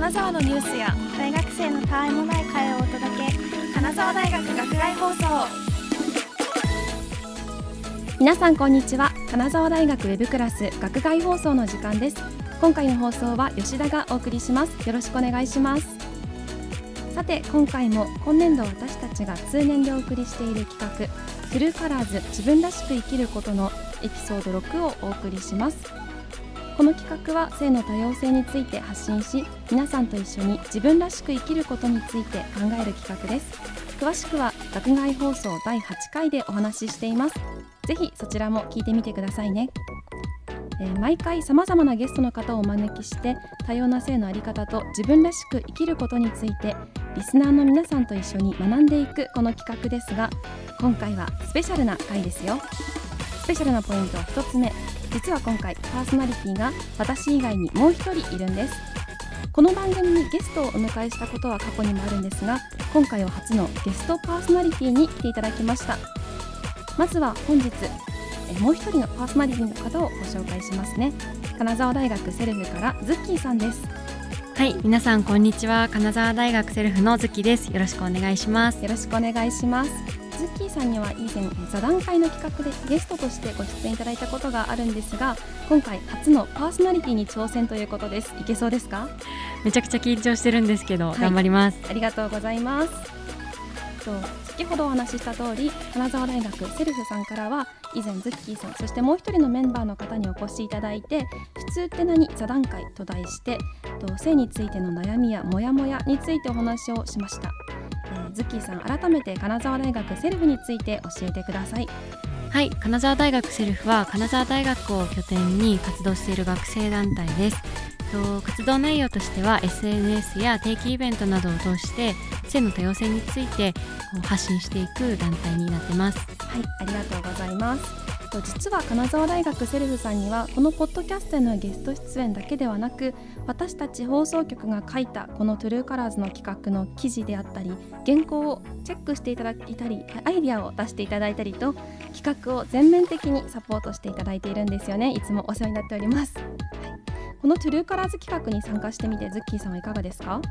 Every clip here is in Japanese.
金沢のニュースや大学生のたわいもない会をお届け。金沢大学学外放送。皆さんこんにちは。金沢大学ウェブクラス学外放送の時間です。今回の放送は吉田がお送りします。よろしくお願いします。さて今回も今年度私たちが通年でお送りしている企画トゥルーカラーズ自分らしく生きることのエピソード6をお送りします。この企画は性の多様性について発信し皆さんと一緒に自分らしく生きることについて考える企画です。詳しくは学外放送第8回でお話ししています。ぜひそちらも聞いてみてくださいね。えー毎回さまざまなゲストの方をお招きして多様な性のあり方と自分らしく生きることについてリスナーの皆さんと一緒に学んでいくこの企画ですが今回はスペシャルな回ですよ。スペシャルなポイント1つ目。実は今回パーソナリティが私以外にもう1人いるんですこの番組にゲストをお迎えしたことは過去にもあるんですが今回は初のゲストパーソナリティに来ていただきましたまずは本日えもう一人のパーソナリティの方をご紹介しますね金沢大学セルフからズッキーさんですはい、皆さんこんにちは。金沢大学セルフのズキです。よろしくお願いします。よろしくお願いしますズッキーさんには以前座談会の企画でゲストとしてご出演いただいたことがあるんですが今回初のパーソナリティに挑戦ということですいけそうですか？めちゃくちゃ緊張してるんですけど、はい頑張ります。ありがとうございます。と先ほどお話しした通り金沢大学セルフさんからは以前ズッキーさんそしてもう一人のメンバーの方にお越しいただいて「普通って何？座談会」と題してと性についての悩みやモヤモヤについてお話をしました、えーズッさん改めて金沢大学セルフについて教えてくださいはい、金沢大学セルフは金沢大学を拠点に活動している学生団体です。と活動内容としては SNS や定期イベントなどを通して性の多様性について発信していく団体になってます。はい、ありがとうございます。と実は金沢大学セルフさんにはこのポッドキャストへのゲスト出演だけではなく私たち放送局が書いたこの True Colors の企画の記事であったり原稿をチェックしていただいたりアイディアを出していただいたりと企画を全面的にサポートしていただいているんですよね。いつもお世話になっております、はい、この True Colors 企画に参加してみてズッキーさんはいかがですか？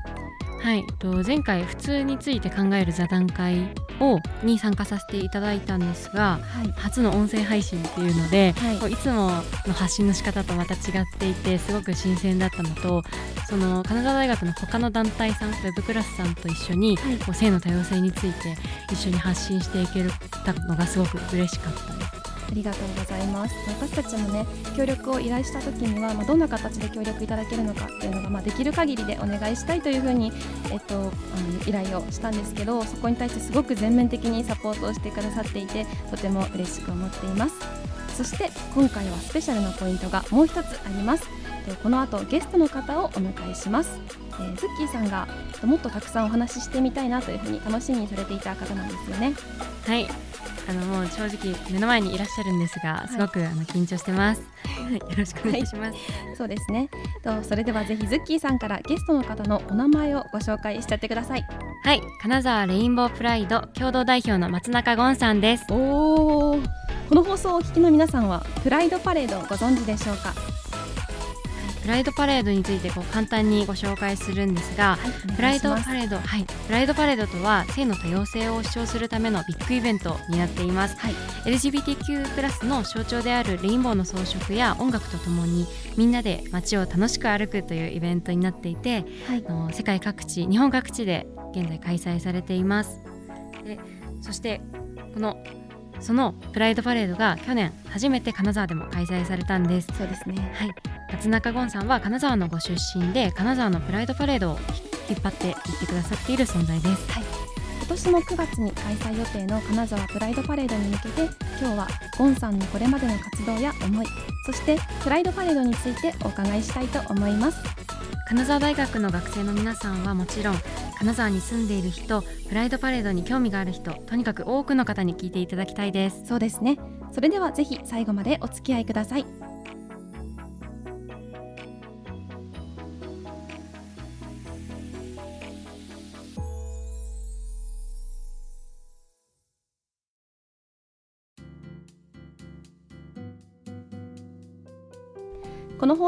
はい、と前回普通について考える座談会をに参加させていただいたんですが、はい。初の音声配信っていうので、はい。こういつもの発信の仕方とまた違っていてすごく新鮮だったのとその金沢大学の他の団体さんウェブクラスさんと一緒に、はい。こう性の多様性について一緒に発信していけたのがすごく嬉しかったです。ありがとうございます。私たちもね協力を依頼した時には、まあ、どんな形で協力いただけるのかっていうのが、まあ、できる限りでお願いしたいというふうに、えっと、あの依頼をしたんですけどそこに対してすごく全面的にサポートをしてくださっていてとても嬉しく思っています。そして今回はスペシャルなポイントがもう一つあります。この後ゲストの方をお迎えします、えーズッキーさんがもっとたくさんお話ししてみたいなというふうに楽しみにされていた方なんですよねはいあのもう正直目の前にいらっしゃるんですがすごく、あの緊張してます。はいよろしくお願いします。そうですね。とそれではぜひズッキーさんからゲストの方のお名前をご紹介しちゃってください。はい、金沢レインボープライド共同代表の松中ゴンさんです。おお。この放送をお聞きの皆さんはプライドパレードをご存知でしょうか？プライドパレードについてこう簡単にご紹介するんですが、はい、プライドレパレード、はい、プライドパレードとは性の多様性を主張するためのビッグイベントになっています。はい。LGBTQ+ プラスの象徴であるレインボーの装飾や音楽とともにみんなで街を楽しく歩くというイベントになっていて、はい。あの世界各地日本各地で現在開催されています。でそしてこのそのプライドパレードが去年初めて金沢でも開催されたんです。そうですね。はい。松中ゴンさんは金沢のご出身で金沢のプライドパレードを引っ張っていってくださっている存在です。今年の9月に開催予定の金沢プライドパレードに向けて今日はゴンさんのこれまでの活動や思いそしてプライドパレードについてお伺いしたいと思います金沢大学の学生の皆さんはもちろん金沢に住んでいる人プライドパレードに興味がある人とにかく多くの方に聞いていただきたいです。そうですね。それではぜひ最後までお付き合いください。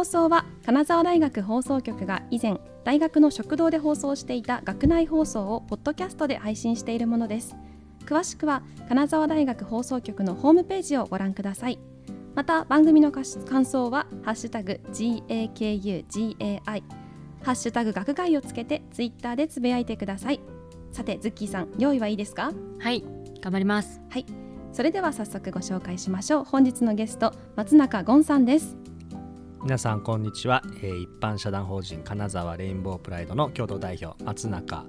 放送は金沢大学放送局が以前大学の食堂で放送していた学内放送をポッドキャストで配信しているものです。詳しくは金沢大学放送局のホームページをご覧ください。また番組の感想はハッシュタグ GAKUGAI ハッシュタグ学外をつけてツイッターでつぶやいてください。さてズッキーさん用意はいいですか？はい頑張ります。はい。それでは早速ご紹介しましょう。本日のゲスト松中ゴンさんです皆さんこんにちは、えー、一般社団法人金沢レインボープライドの共同代表松中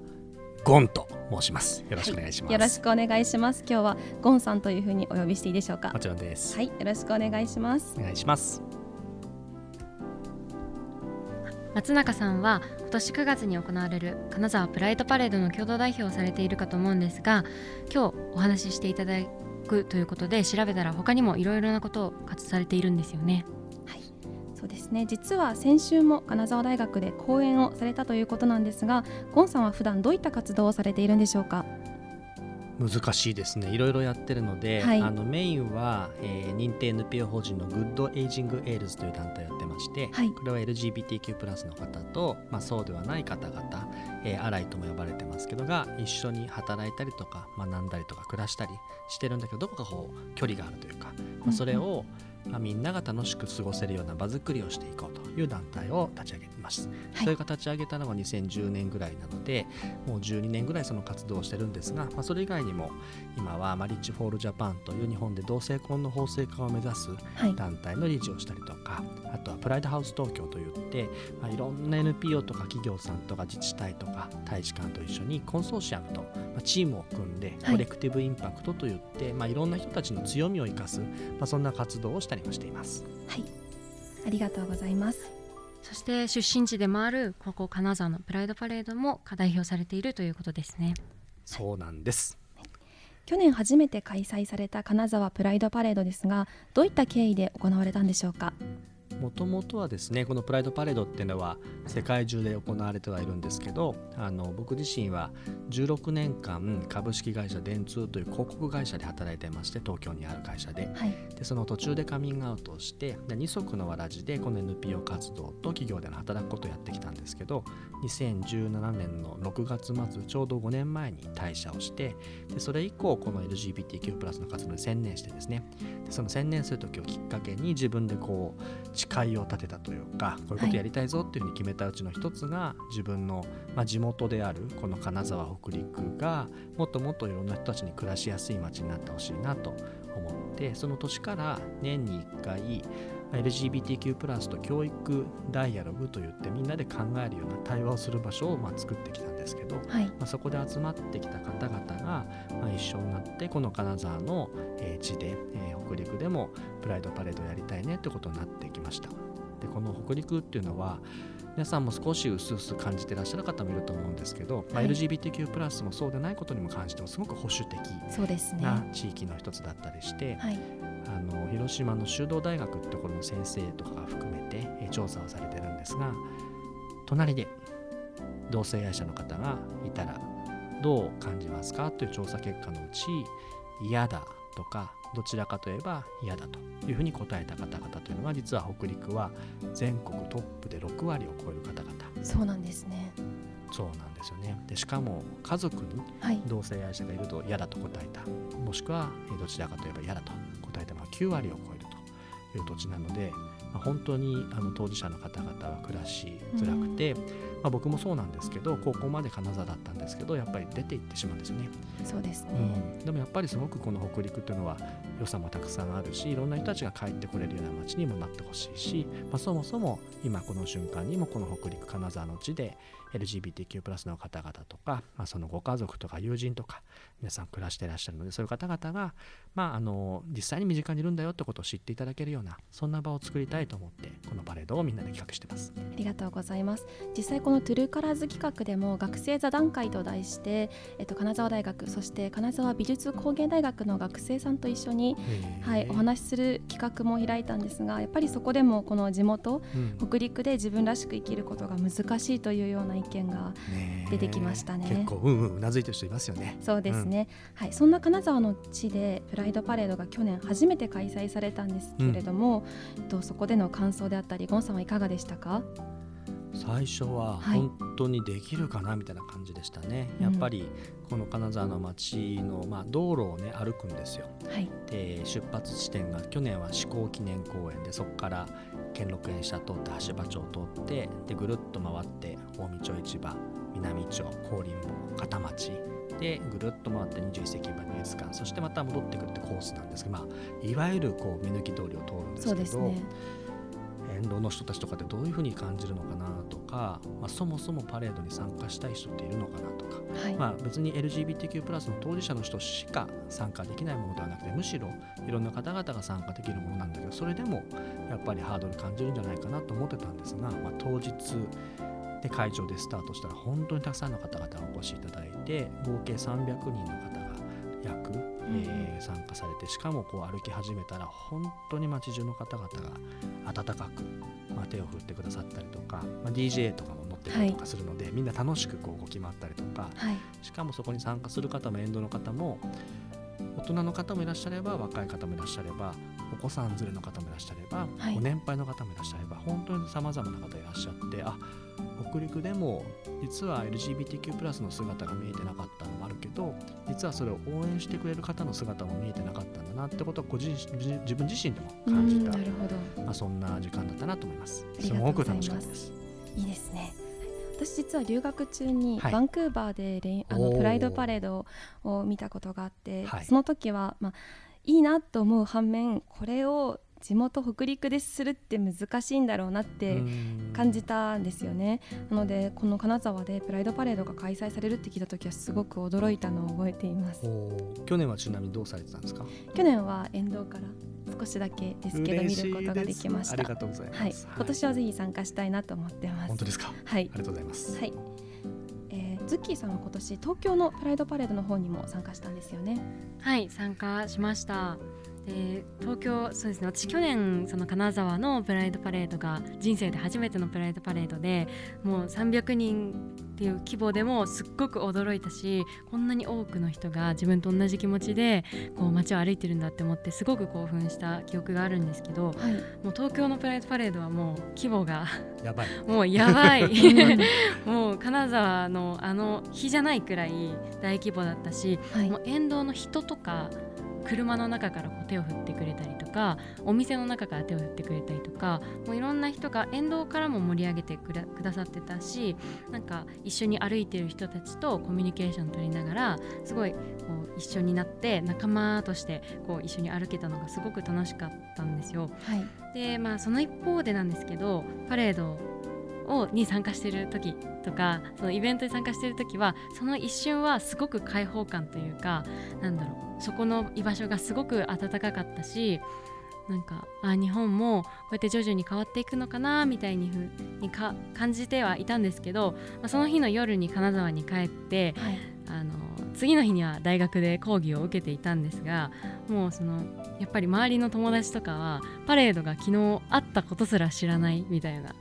ゴンと申します。よろしくお願いします、はい、よろしくお願いします。今日はゴンさんというふうにお呼びしていいでしょうか？もちろんです。はいよろしくお願いします。お願いします。松中さんは今年9月に行われる金沢プライドパレードの共同代表をされているかと思うんですが今日お話ししていただくということで調べたら他にもいろいろなことを活動されているんですよね。はいそうですね。実は先週も金沢大学で講演をされたということなんですがゴンさんは普段どういった活動をされているんでしょうか？難しいですね。いろいろやってるので、はい、あのメインは、えー、認定 NPO 法人のグッドエイジングエールズという団体をやってまして、はい、これは LGBTQ+ の方と、まあ、そうではない方々、えー、アライとも呼ばれてますけどが一緒に働いたりとか学んだりとか暮らしたりしてるんだけどどこかこう距離があるというか、まあ、それを、まあ、みんなが楽しく過ごせるような場づくりをしていこうという団体を立ち上げています、はい、それが立ち上げたのが2010年ぐらいなのでもう12年ぐらいその活動をしてるんですが、まあ、それ以外にも今はマリッジ・フォー・オール・ジャパンという日本で同性婚の法制化を目指す団体の理事をしたりとか、はい、あとはプライドハウス東京といって、まあ、いろんな NPO とか企業さんとか自治体とか大使館と一緒にコンソーシアムと、まあ、チームを組んで collective impact といって、はい、まあ、いろんな人たちの強みを生かす、まあ、そんな活動をしたりもしています。はい。ありがとうございますそして出身地でもあるここ金沢のプライドパレードも代表されているということですね。そうなんです。去年初めて開催された金沢プライドパレードですがどういった経緯で行われたんでしょうか？もともとはですねこのプライドパレードっていうのは世界中で行われてはいるんですけどあの僕自身は16年間株式会社電通という広告会社で働いてまして東京にある会社で。はい、でその途中でカミングアウトをして二足のわらじでこの NPO 活動と企業での働くことをやってきたんですけど2017年の6月末ちょうど5年前に退社をしてでそれ以降この LGBTQ+ の活動に専念してですねでその専念する時をきっかけに自分でこう誓いを立てたというかこういうことやりたいぞっていうふうに決めたうちの一つが、はい、自分の、まあ、地元であるこの金沢北陸がもっともっといろんな人たちに暮らしやすい街になってほしいなと思ってその年から年に1回 LGBTQ+ と教育ダイアログといってみんなで考えるような対話をする場所をまあ作ってきたんですけど、はい、まあ、そこで集まってきた方々がまあ一緒になってこの金沢の地で、えー、北陸でもプライドパレードやりたいねってことになってきました。でこの北陸っていうのは皆さんも少し薄々感じてらっしゃる方もいると思うんですけど、はい、まあ、LGBTQ+ もそうでないことにも関してもすごく保守的な地域の一つだったりして、はい、あの広島の修道大学ってところの先生とかが含めて、え調査をされてるんですが隣で同性愛者の方がいたらどう感じますか？という調査結果のうち嫌だとかどちらかといえば嫌だと。いうふうに答えた方々というのは実は北陸は全国トップで6割を超える方々。そうなんですね。そうなんですよね。でしかも家族に同性愛者がいると嫌だと答えた、はい、もしくはどちらかといえば嫌だと答えた。のは9割を超えるという土地なので、まあ、本当にあの当事者の方々は暮らしづらくて、うんまあ、僕もそうなんですけど高校まで金沢だったんですけどやっぱり出て行ってしまうんですよね。そうですね、うん、でもやっぱりすごくこの北陸というのは良さもたくさんあるしいろんな人たちが帰ってこれるような街にもなってほしいし、まあ、そもそも今この瞬間にもこの北陸金沢の地で LGBTQ+ の方々とか、まあ、そのご家族とか友人とか皆さん暮らしていらっしゃるのでそういう方々が、まあ、あの実際に身近にいるんだよってことを知っていただけるようなそんな場を作りたいと思ってこのパレードをみんなで企画してます。ありがとうございます。実際このトゥルーカラーズ企画でも学生座談会と題して、えっと、金沢大学そして金沢美術工芸大学の学生さんと一緒に、はい、お話しする企画も開いたんですがやっぱりそこでもこの地元、うん、北陸で自分らしく生きることが難しいというような意見が出てきましたね。結構うんうんうなずいてる人いますよね。そうですね。ね。はい、そんな金沢の地でプライドパレードが去年初めて開催されたんですけれども、うん、とそこでの感想であったり、ゴンさんはいかがでしたか？最初は本当にできるかなみたいな感じでしたね、はい、やっぱりこの金沢の町の、まあ、道路をね歩くんですよ、はい、で出発地点が去年は志向記念公園でそこから兼六園社通って橋場町を通ってでぐるっと回って近江町市場南町高林坊片町。でぐるっと回って21世紀版美術館。そしてまた戻ってくるってコースなんですが、まあ、いわゆるこう目抜き通りを通るんですけど、ね、沿道の人たちとかってどういうふうに感じるのかなとか、まあ、そもそもパレードに参加したい人っているのかなとか、はい、まあ、別に LGBTQ+ の当事者の人しか参加できないものではなくてむしろいろんな方々が参加できるものなんだけどそれでもやっぱりハードル感じるんじゃないかなと思ってたんですが、まあ、当日で会場でスタートしたら本当にたくさんの方々お越しいただいて合計300人の方が約、えー、参加されてしかもこう歩き始めたら本当に街中の方々が温かく、まあ、手を振ってくださったりとか、まあ、DJ とかも乗ってたりとかするので、はい、みんな楽しくこう動き回ったりとか、はい、しかもそこに参加する方も沿道の方も大人の方もいらっしゃれば若い方もいらっしゃればお子さん連れの方もいらっしゃれば、はい、ご年配の方もいらっしゃれば本当にさまざまな方いらっしゃってあ北陸でも実は LGBTQ+ の姿が見えてなかったのもあるけど実はそれを応援してくれる方の姿も見えてなかったんだなってことはご自自分自身でも感じた。なるほど、まあ、そんな時間だったなと思います。す。ごく楽しかったです。いいですね。私実は留学中にバンクーバーでレイ、はい、あのプライドパレードを見たことがあって、はい、その時は、まあ、いいなと思う反面これを地元北陸でするって難しいんだろうなって感じたんですよね。なのでこの金沢でプライドパレードが開催されるって聞いた時はすごく驚いたのを覚えています。去年はちなみにどうされてたんですか？去年は沿道から少しだけですけど見ることができました。ありがとうございます、はい、今年はぜひ参加したいなと思ってます。本当ですか？はい。ありがとうございます。はい。ズッキーさんは今年東京のプライドパレードの方にも参加したんですよね。はい参加しましたで東京そうですね私去年その金沢のプライドパレードが人生で初めてのプライドパレードでもう300人っていう規模でもすっごく驚いたしこんなに多くの人が自分と同じ気持ちでこう街を歩いてるんだって思ってすごく興奮した記憶があるんですけど、はい、もう東京のプライドパレードはもう規模がやばいもうやばい。もう金沢のあの日じゃないくらい大規模だったし、はい、もう沿道の人とか車の中からこう手を振ってくれたりとかお店の中から手を振ってくれたりとかもういろんな人が沿道からも盛り上げてくださってたしなんか一緒に歩いてる人たちとコミュニケーション取りながらすごいこう一緒になって仲間としてこう一緒に歩けたのがすごく楽しかったんですよ。はい、でまあその一方でなんですけどパレードをに参加してる時とかそのイベントに参加してる時はその一瞬はすごく開放感というかなんだろうそこの居場所がすごく温かかったしなんかあ日本もこうやって徐々に変わっていくのかなみたいにふにか感じてはいたんですけど、まあ、その日の夜に金沢に帰って、はい、あの次の日には大学で講義を受けていたんですがもうそのやっぱり周りの友達とかはパレードが昨日あったことすら知らないみたいな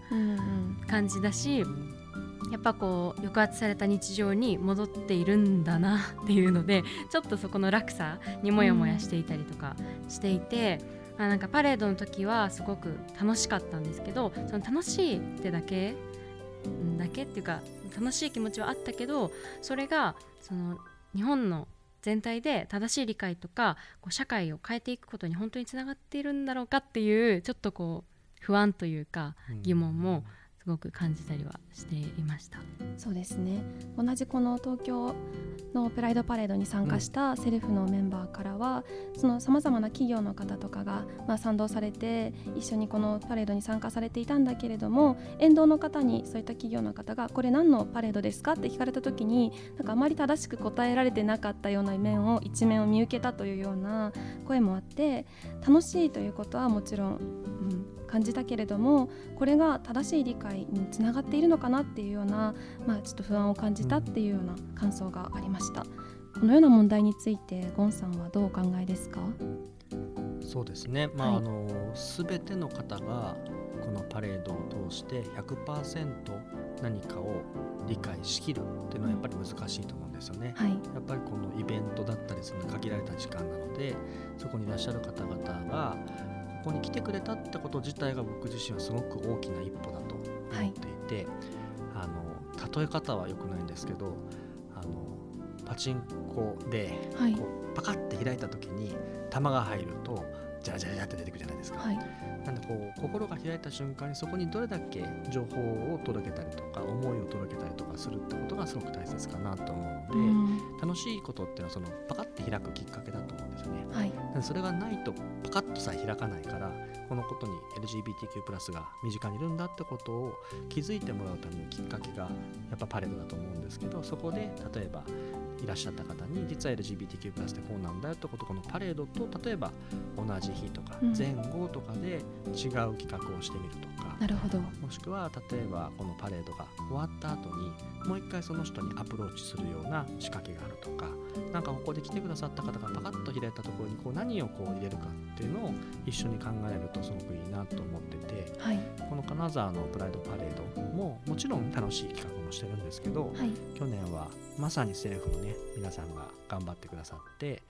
感じだし、やっぱこう抑圧された日常に戻っているんだなっていうのでちょっとそこの落差にもやもやしていたりとかしていて、うん、あなんかパレードの時はすごく楽しかったんですけどその楽しいってだけだけっていうか楽しい気持ちはあったけどそれがその日本の全体で正しい理解とかこう社会を変えていくことに本当につながっているんだろうかっていうちょっとこう不安というか疑問も、うんすごく感じたりはしていました。そうですね。同じこの東京のプライドパレードに参加したセルフのメンバーからは、さまざまな企業の方とかが、まあ、賛同されて一緒にこのパレードに参加されていたんだけれども沿道の方にそういった企業の方がこれ何のパレードですかって聞かれた時になんかあまり正しく答えられてなかったような面を一面を見受けたというような声もあって楽しいということはもちろん、うん感じたけれどもこれが正しい理解につながっているのかなっていうような、まあ、ちょっと不安を感じたっていうような感想がありました。このような問題についてゴンさんはどうお考えですか？そうですね、まあ、はい、あの全ての方がこのパレードを通して100%何かを理解しきるっていうのはやっぱり難しいと思うんですよね。はい。やっぱりこのイベントだったりする限られた時間なのでそこにいらっしゃる方々がここに来てくれたってこと自体が僕自身はすごく大きな一歩だと思っていて、あの例え方は良くないんですけどあのパチンコではい。こうパカッて開いた時に弾が入るとジャラジャラジャラって出てくるじゃないですか。はいなんでこう心が開いた瞬間にそこにどれだけ情報を届けたりとか思いを届けたりとかするってことがすごく大切かなと思うので、うん楽しいことっていうのはそのパカッて開くきっかけだと思うんですよね。はいそれがないとパカッとさえ開かないからこのことに LGBTQ+ が身近にいるんだってことを気づいてもらうためのきっかけがやっぱパレードだと思うんですけどそこで例えばいらっしゃった方に実は LGBTQ+ ってこうなんだよってことこのパレードと例えば同じ日とかうん。前後とかで違う企画をしてみるとか、なるほど。もしくは例えばこのパレードが終わった後にもう一回その人にアプローチするような仕掛けがあるとかなんかここで来てくださった方がパカッと開いたところにこう何をこう入れるかっていうのを一緒に考えるとすごくいいなと思っててはい。この金沢のプライドパレードももちろん楽しい企画もしてるんですけどはい。去年はまさにセレフのね皆さんが頑張ってくださって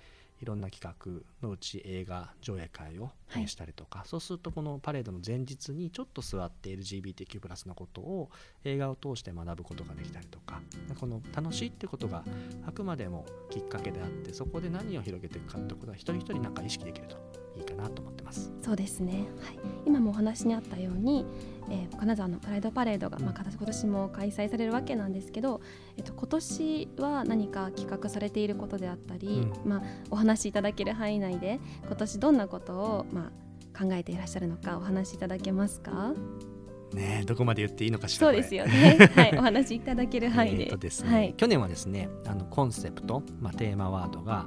いろんな企画のうち映画上映会をはいしたりとか、そうするとこのパレードの前日にちょっと座って LGBTQ+ のことを映画を通して学ぶことができたりとかこの楽しいってことがあくまでもきっかけであってそこで何を広げていくかってことは一人一人なんか意識できるといいかなと思ってます。そうですね、はい、今もお話にあったように、えー金沢のプライドパレードが、まあ、今年も開催されるわけなんですけど、えっと、今年は何か企画されていることであったり、うまあ、お話しいただける範囲内で今年どんなことを、まあ、考えていらっしゃるのかお話しいただけますか？ねえどこまで言っていいのかしらそうですよね、はい、お話しいただける範囲で。えーとですねはい、去年はですねあのコンセプト、まあ、テーマワードが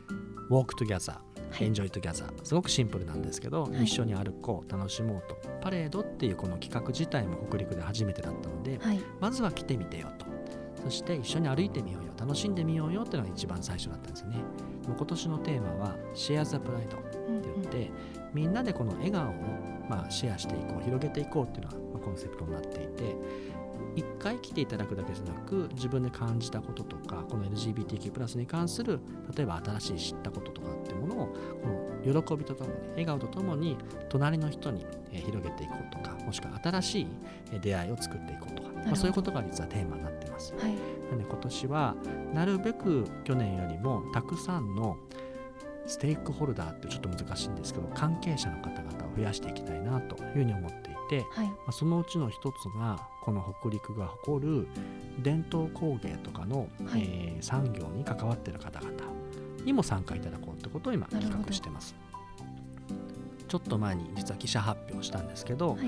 「Walk Together」はい Enjoy Together すごくシンプルなんですけど、はい。一緒に歩こう楽しもうと。パレードっていうこの企画自体も北陸で初めてだったので、はい。まずは来てみてよと。そして一緒に歩いてみようよ。楽しんでみようよっていうのが一番最初だったんですよね。今年のテーマは「シェア・ザ・プライド」って言って、みんなでこの笑顔を、まあ、シェアしていこう広げていこうっていうのが、まあコンセプトになっていて一回来ていただくだけじゃなく自分で感じたこととかこの LGBTQ+ に関する例えば新しい知ったこととかっていうものをこの喜びとともに笑顔とともに隣の人にえー広げていこうとかもしくは新しいえー出会いを作っていこうとか、まあ、そういうことが実はテーマになってます。はいなんで今年はなるべく去年よりもたくさんのステークホルダーってちょっと難しいんですけど関係者の方々を増やしていきたいなというふうに思っていて、はい。まあ、そのうちの一つがこの北陸が誇る伝統工芸とかの、はい。えー産業に関わっている方々にも参加いただこうってことを今企画してます。ちょっと前に実は記者発表したんですけど、はい。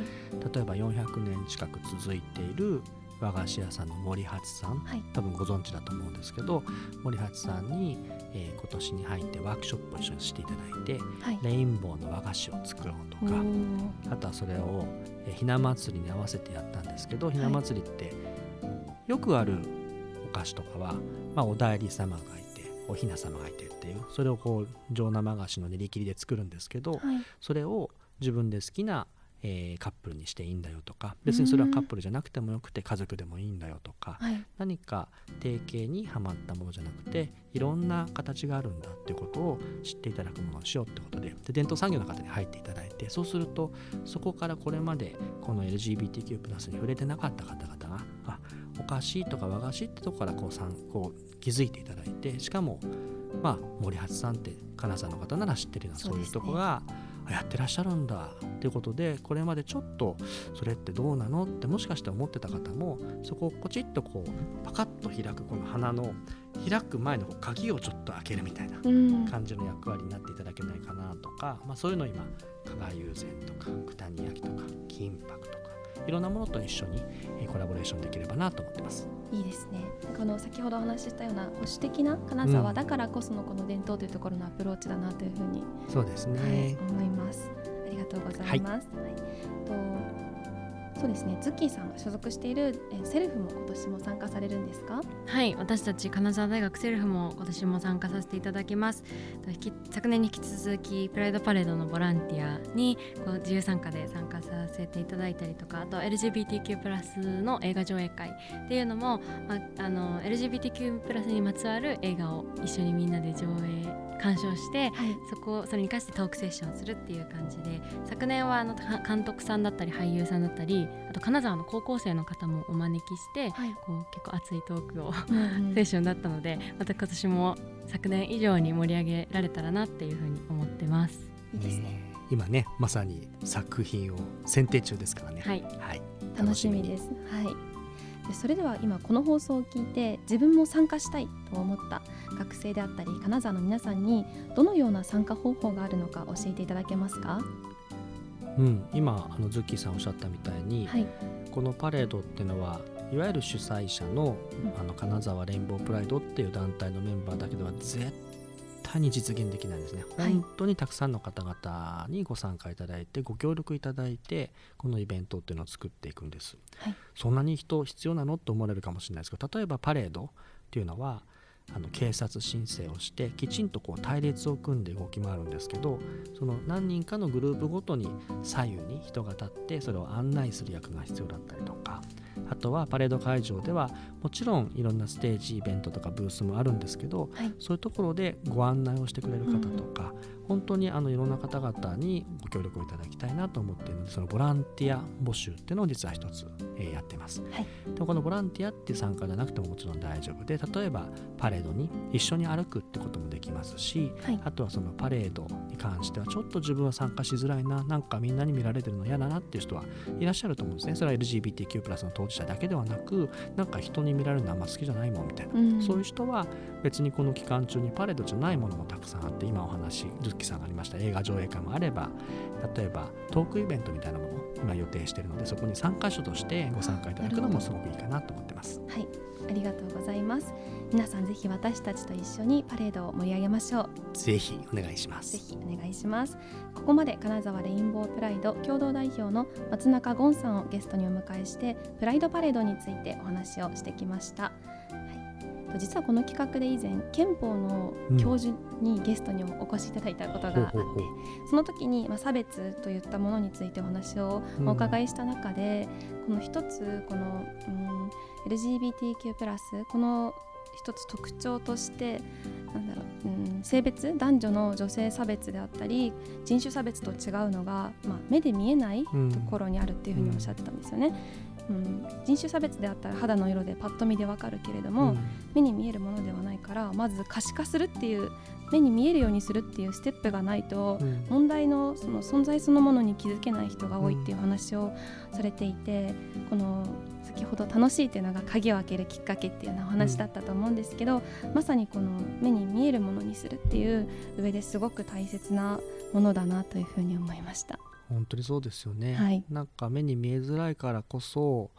例えば400年近く続いている和菓子屋さんの森八さん、はい。多分ご存知だと思うんですけど森八さんに、えー今年に入ってワークショップを一緒にしていただいてはい。レインボーの和菓子を作ろうとかあとはそれを、えーひな祭りに合わせてやったんですけどひな祭りって、よくあるお菓子とかは、まあ、お代理様がいておひな様がいてっていうそれをこう上生菓子の練り切りで作るんですけど、はい。それを自分で好きな、えーカップルにしていいんだよとか別にそれはカップルじゃなくてもよくて家族でもいいんだよとか、はい。何か定型にはまったものじゃなくていろんな形があるんだっていうことを知っていただくものをしようってことでで伝統産業の方に入っていただいてそうするとそこからこれまでこの LGBTQ+ に触れてなかった方々があお菓子とか和菓子ってとこからこうさんこう気づいていただいてしかもまあ森八さんって金沢の方なら知ってるようなそうういうとこが、あやってらっしゃるんだっていうことでこれまでちょっとそれってどうなのってもしかして思ってた方もそこをポチッとこうパカッと開くこの花の開く前の鍵をちょっと開けるみたいなうん。感じの役割になっていただけないかなとか、まあ、そういうのを今加賀友禅とか九谷焼とか金箔とかいろんなものと一緒にえーコラボレーションできればなと思ってます。いいですね。この先ほどお話ししたような保守的な金沢だからこそのこの伝統というところのアプローチだなというふうに、そうですはいね、思います。ありがとうございます。はいとそうですね。ズッキーさんが所属している、えー、セルフも今年も参加されるんですか？はい。私たち金沢大学セルフも今年も参加させていただきます。昨年に引き続きプライドパレードのボランティアにこう自由参加で参加させていただいたりとかあと LGBTQ+ プラスの映画上映会っていうのも、まあ、あの LGBTQ+ プラスにまつわる映画を一緒にみんなで上映鑑賞して、はい、そこそれに関してトークセッションするっていう感じで昨年はあの監督さんだったり俳優さんだったりあと金沢の高校生の方もお招きして、はい、こう結構熱いトークを セッションだったのでまた今年も昨年以上に盛り上げられたらなっていうふうに思ってます。いいですね今ねまさに作品を選定中ですからね。はい、はい、楽しみです。はい。でそれでは今この放送を聞いて自分も参加したいと思った学生であったり金沢の皆さんにどのような参加方法があるのか教えていただけますか？うん、今あのズッキーさんおっしゃったみたいに、はい、このパレードっていうのはいわゆる主催者の,、あの金沢レインボープライドっていう団体のメンバーだけでは絶対に実現できないですね、はい、本当にたくさんの方々にご参加いただいてご協力いただいてこのイベントっていうのを作っていくんです、はい、そんなに人必要なのって思われるかもしれないですけど例えばパレードっていうのはあの警察申請をしてきちんとこう隊列を組んで動き回るんですけどその何人かのグループごとに左右に人が立ってそれを案内する役が必要だったりとかあとはパレード会場ではもちろんいろんなステージイベントとかブースもあるんですけど、はい、そういうところでご案内をしてくれる方とか、うん、本当にあのいろんな方々にご協力をいただきたいなと思っているのでそのボランティア募集っていうのを実は一つ、えー、やってます、はい、でこのボランティアっていう参加じゃなくてももちろん大丈夫で例えばパレードに一緒に歩くってこともできますし、はい、あとはそのパレードに関してはちょっと自分は参加しづらいななんかみんなに見られてるの嫌だなっていう人はいらっしゃると思うんですね。それは LGBTQ+ の当事者だけではなくなんか人に見られるのあんま好きじゃないもんみたいな、うん、そういう人は別にこの期間中にパレードじゃないものもたくさんあって今お話ズッキさんがありました映画上映会もあれば例えばトークイベントみたいなものを今予定しているのでそこに参加者としてご参加いただくのもすごくいいかなと思ってます。はい。ありがとうございます皆さんぜひ私たちと一緒にパレードを盛り上げましょう。ぜひお願いします。ぜひお願いします。ここまで金沢レインボープライド共同代表の松中ゴンさんをゲストにお迎えしてプライドパレードについてお話をしてきました。実はこの企画で以前憲法の教授にゲストにお越しいただいたことがあって、うん、その時に、まあ、差別といったものについてお話をお伺いした中で、うん、この一つこの、うん、LGBTQ+ この一つ特徴としてなんだろう、うん、性別男女の女性差別であったり人種差別と違うのが、まあ、目で見えないところにあるっていうふうにおっしゃってたんですよね。うん、人種差別であったら肌の色でパッと見でわかるけれども、うん、目に見えるものではないからまず可視化するっていう目に見えるようにするっていうステップがないと、うん、問題のその存在そのものに気づけない人が多いっていう話をされていて、この先ほど楽しいっていうのが鍵を開けるきっかけっていうようなお話だったと思うんですけど、まさにこの目に見えるものにするっていう上ですごく大切なものだなというふうに思いました。本当にそうですよね、はい、なんか目に見えづらいからこそ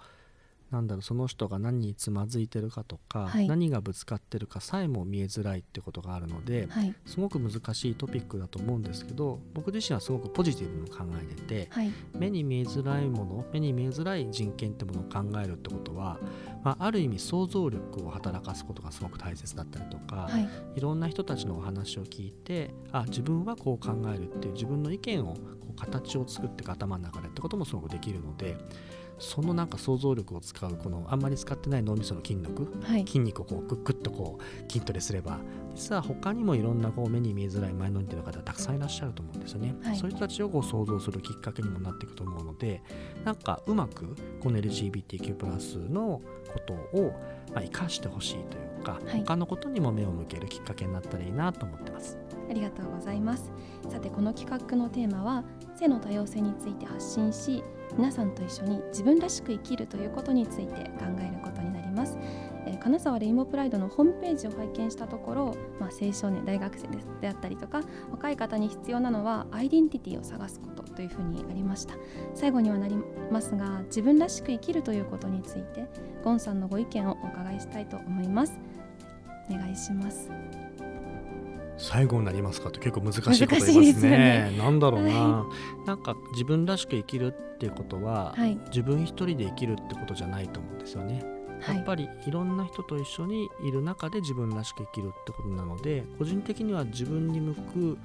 なんだろうその人が何につまずいてるかとか、はい、何がぶつかってるかさえも見えづらいってことがあるので、はい、すごく難しいトピックだと思うんですけど僕自身はすごくポジティブに考えてて、はい、目に見えづらいもの目に見えづらい人権ってものを考えるってことは、まあ、ある意味想像力を働かすことがすごく大切だったりとか、い、ろんな人たちのお話を聞いてあ自分はこう考えるっていう自分の意見をこう形を作っていく頭の中でってこともすごくできるので。そのなんか想像力を使うこのあんまり使ってない脳みその筋力、はい、筋肉をこうグッグッとこう筋トレすれば実は他にもいろんなこう目に見えづらいマイノリティの方たくさんいらっしゃると思うんですよね、はい、そういう人たちをこう想像するきっかけにもなっていくと思うのでなんかうまくこの LGBTQ+ のことをまあ生かしてほしいというか、はい、他のことにも目を向けるきっかけになったらいいなと思ってます。ありがとうございます。さてこの企画のテーマは性の多様性について発信し皆さんと一緒に自分らしく生きるということについて考えることになります、えー、金沢レインボープライドのホームページを拝見したところ、まあ、青少年大学生であったりとか若い方に必要なのはアイデンティティを探すことというふうにありました。最後にはなりますが自分らしく生きるということについてゴンさんのご意見をお伺いしたいと思います。お願いします。最後になりますかって結構難しいこと言いますね。なんだろうな、はなんか自分らしく生きるっていうことは、はい。自分一人で生きるってことじゃないと思うんですよね。はい。やっぱりいろんな人と一緒にいる中で自分らしく生きるってことなので個人的には自分に向く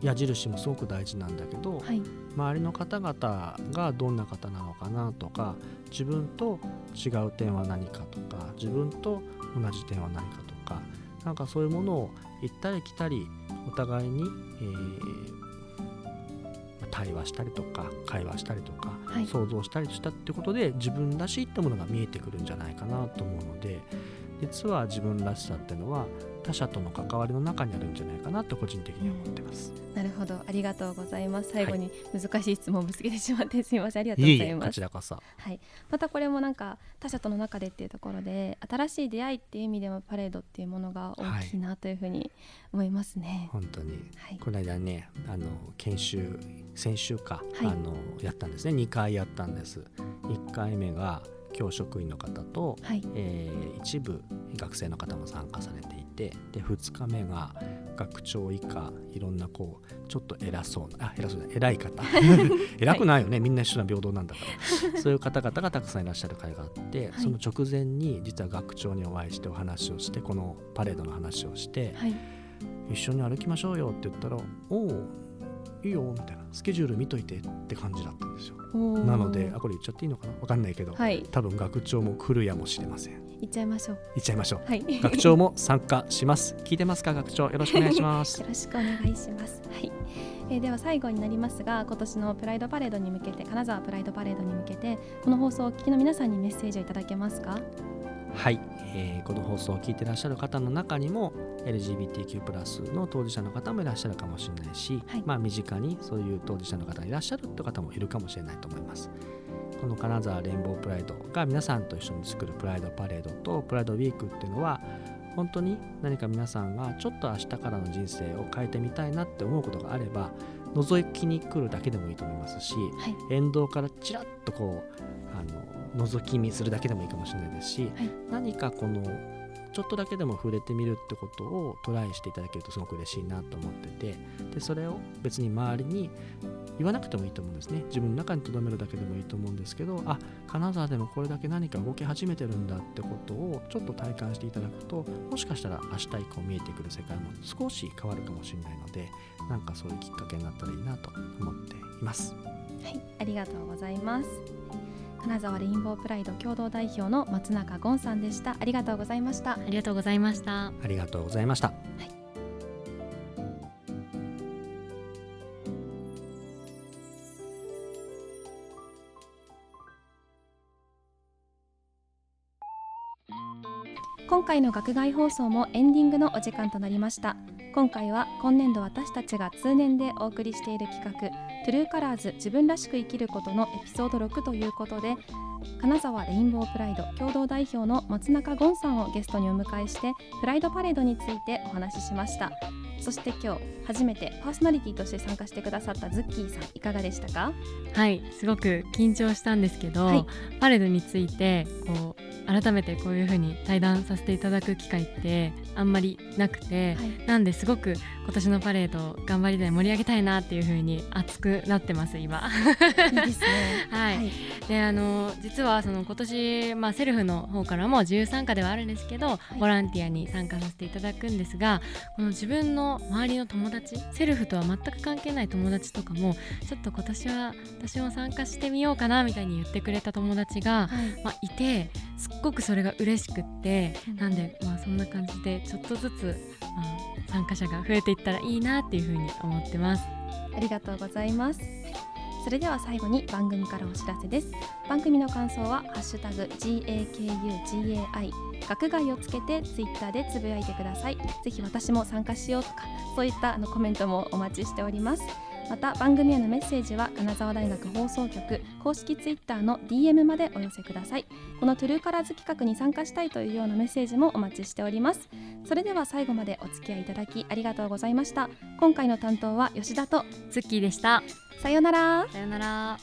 矢印もすごく大事なんだけど、はい。周りの方々がどんな方なのかなとか自分と違う点は何かとか自分と同じ点は何かとかなんかそういうものを行ったり来たりお互いに、えー対話したりとか会話したりとか、はい。想像したりしたってことで自分らしいってものが見えてくるんじゃないかなと思うので実は自分らしさっていうのは他者との関わりの中にあるんじゃないかなと個人的には思ってます。なるほど。ありがとうございます。最後に難しい質問をぶつけてしまってすみません。ありがとうございます。こちらこそ。はい、またこれもなんか他者との中でっていうところで新しい出会いっていう意味でもパレードっていうものが大きいなというふうに思いますね。本当に。はい、この間ねあの研修先週か、はい。あのやったんですね。2回やったんです。1回目が教職員の方と、はい、えー一部学生の方も参加されていてで2日目が学長以下いろんなこうちょっと偉そうなあ偉そうな偉い方。偉くないよね、みんな一緒な平等なんだから。そういう方々がたくさんいらっしゃる会があって、はい。その直前に実は学長にお会いしてお話をしてこのパレードの話をして、はい、一緒に歩きましょうよって言ったら「おおいいよ」みたいなスケジュール見といてって感じだったんですよ。なのであこれ言っちゃっていいのかな？わかんないけど、はい、多分学長も来るやもしれません。行っちゃいましょう。言っちゃいましょう。はい、学長も参加します。聞いてますか学長？よろしくお願いします。よろしくお願いします。はい。えーでは最後になりますが今年のプライドパレードに向けて金沢プライドパレードに向けてこの放送をお聞きの皆さんにメッセージをいただけますか？はい、えーこの放送を聞いてらっしゃる方の中にも LGBTQ+ の当事者の方もいらっしゃるかもしれないし、はい。まあ身近にそういう当事者の方がいらっしゃるって方もいるかもしれないと思います。この金沢レインボープライドが皆さんと一緒に作るプライドパレードとプライドウィークっていうのは本当に何か皆さんがちょっと明日からの人生を変えてみたいなって思うことがあれば覗きに来るだけでもいいと思いますし、はい。沿道からちらっとこうあの覗き見するだけでもいいかもしれないですし、はい。何かこのちょっとだけでも触れてみるってことをトライしていただけるとすごく嬉しいなと思っててでそれを別に周りに言わなくてもいいと思うんですね。自分の中に留めるだけでもいいと思うんですけどあ金沢でもこれだけ何か動き始めてるんだってことをちょっと体感していただくともしかしたら明日以降見えてくる世界も少し変わるかもしれないのでなんかそういうきっかけになったらいいなと思っています。はい、ありがとうございます。金沢レインボープライド共同代表の松中ゴンさんでした。ありがとうございました。ありがとうございました。ありがとうございました今回の学外放送もエンディングのお時間となりました今回は今年度私たちが通年でお送りしている企画トゥルーカラーズ自分らしく生きることのエピソード6ということで金沢レインボープライド共同代表の松中ゴンさんをゲストにお迎えしてプライドパレードについてお話ししました。そして今日初めてパーソナリティとして参加してくださったズッキーさんいかがでしたか？はい、すごく緊張したんですけど、はい。パレードについてこう改めてこういう風に対談させていただく機会ってあんまりなくて、はい。なんですごく今年のパレード頑張りたい盛り上げたいなっていう風に熱くなってます今。いいですね。はい。はい。であの実はその今年、まあ、セルフの方からも自由参加ではあるんですけど、い。ボランティアに参加させていただくんですがこの自分の周りの友達セルフとは全く関係ない友達とかもちょっと今年は私も参加してみようかなみたいに言ってくれた友達が、はい。まあ、いてすっごくそれが嬉しくってうんなんで、まあ、そんな感じでちょっとずつ、まあ、参加者が増えていったらいいなっていうふうに思ってます。ありがとうございます。それでは最後に番組からお知らせです。番組の感想はハッシュタグ GAKUGAI 学外をつけてツイッターでつぶやいてください。ぜひ私も参加しようとかそういったあのコメントもお待ちしております。また番組へのメッセージは金沢大学放送局公式ツイッターの DM までお寄せください。このトゥルーカラーズ企画に参加したいというようなメッセージもお待ちしております。それでは最後までお付き合いいただきありがとうございました。今回の担当は吉田とツッキーでした。さようなら。さよなら